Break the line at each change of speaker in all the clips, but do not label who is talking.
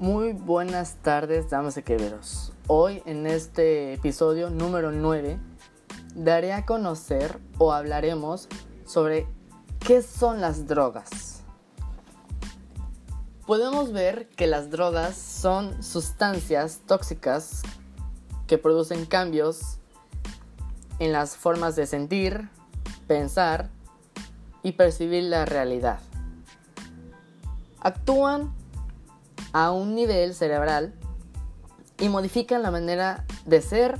Muy buenas tardes, damas y caballeros. Hoy en este episodio número 9 daré a conocer o hablaremos sobre qué son las drogas. Podemos ver que las drogas son sustancias tóxicas que producen cambios en las formas de sentir, pensar y percibir la realidad. Actúan a un nivel cerebral y modifican la manera de ser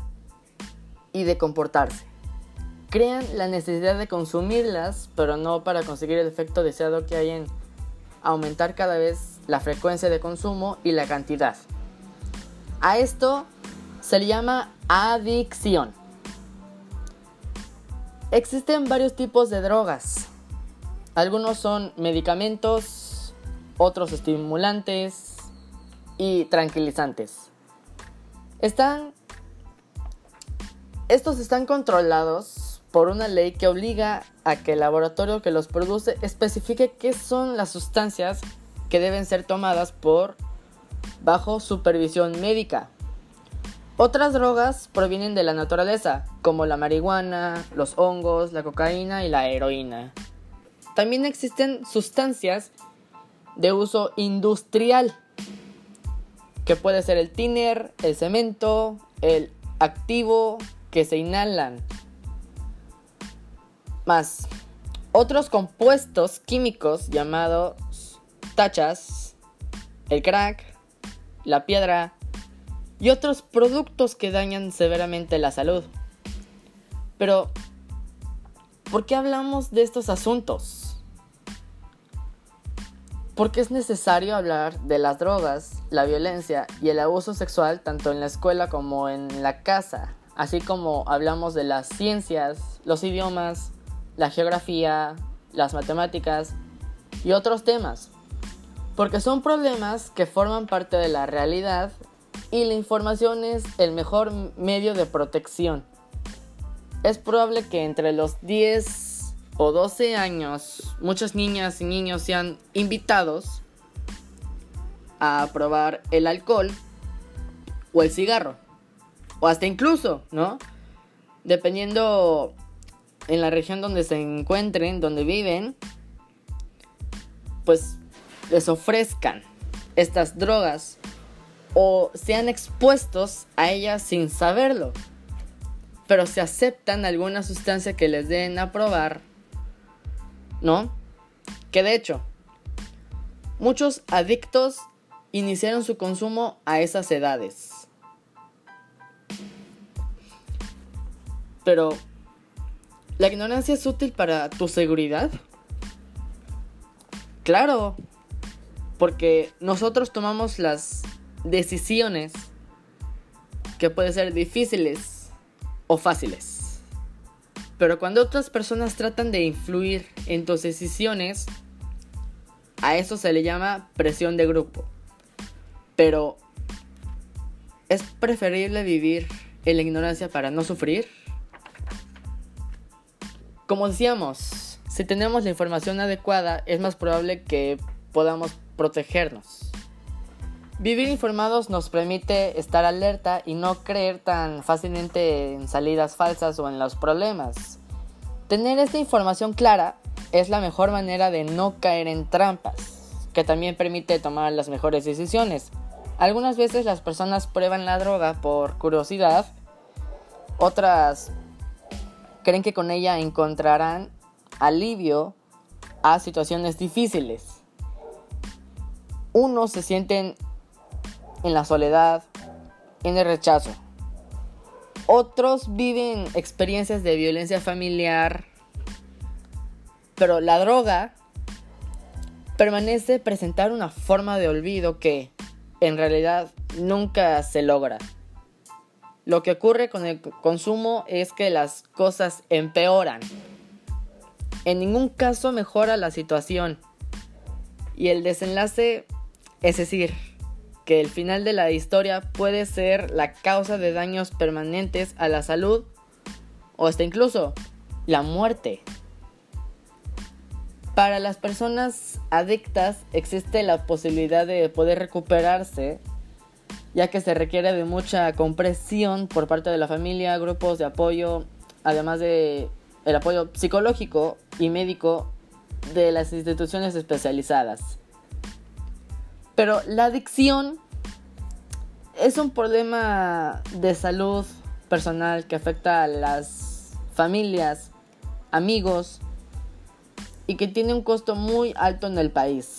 y de comportarse. Crean la necesidad de consumirlas, pero no para conseguir el efecto deseado que hay en aumentar cada vez la frecuencia de consumo y la cantidad. A esto se le llama adicción. Existen varios tipos de drogas. Algunos son medicamentos, otros estimulantes, y tranquilizantes. Están estos están controlados por una ley que obliga a que el laboratorio que los produce especifique qué son las sustancias que deben ser tomadas por bajo supervisión médica. Otras drogas provienen de la naturaleza, como la marihuana, los hongos, la cocaína y la heroína. También existen sustancias de uso industrial que puede ser el tiner, el cemento, el activo que se inhalan. Más otros compuestos químicos llamados tachas, el crack, la piedra y otros productos que dañan severamente la salud. Pero, ¿por qué hablamos de estos asuntos? Porque es necesario hablar de las drogas, la violencia y el abuso sexual tanto en la escuela como en la casa, así como hablamos de las ciencias, los idiomas, la geografía, las matemáticas y otros temas. Porque son problemas que forman parte de la realidad y la información es el mejor medio de protección. Es probable que entre los 10 o 12 años, muchas niñas y niños sean invitados a probar el alcohol o el cigarro. O hasta incluso, ¿no? Dependiendo en la región donde se encuentren, donde viven, pues les ofrezcan estas drogas o sean expuestos a ellas sin saberlo. Pero se aceptan alguna sustancia que les den a probar ¿no? Que de hecho, muchos adictos iniciaron su consumo a esas edades. Pero, ¿la ignorancia es útil para tu seguridad? Claro, porque nosotros tomamos las decisiones que pueden ser difíciles o fáciles. Pero cuando otras personas tratan de influir en tus decisiones, a eso se le llama presión de grupo. Pero, ¿es preferible vivir en la ignorancia para no sufrir? Como decíamos, si tenemos la información adecuada, es más probable que podamos protegernos. Vivir informados nos permite estar alerta y no creer tan fácilmente en salidas falsas o en los problemas. Tener esta información clara es la mejor manera de no caer en trampas, que también permite tomar las mejores decisiones. Algunas veces las personas prueban la droga por curiosidad, otras creen que con ella encontrarán alivio a situaciones difíciles. Unos se sienten en la soledad, en el rechazo. Otros viven experiencias de violencia familiar, pero la droga permanece presentar una forma de olvido que en realidad nunca se logra. Lo que ocurre con el consumo es que las cosas empeoran. En ningún caso mejora la situación. Y el desenlace, es decir, que el final de la historia puede ser la causa de daños permanentes a la salud o hasta incluso la muerte. Para las personas adictas existe la posibilidad de poder recuperarse, ya que se requiere de mucha compresión por parte de la familia, grupos de apoyo, además de el apoyo psicológico y médico de las instituciones especializadas. Pero la adicción es un problema de salud personal que afecta a las familias, amigos y que tiene un costo muy alto en el país.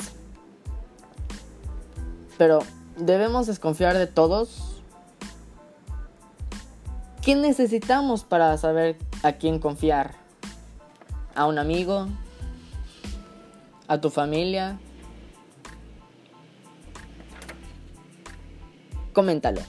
Pero, ¿debemos desconfiar de todos? ¿Qué necesitamos para saber a quién confiar? ¿A un amigo? ¿A tu familia? Coméntalo.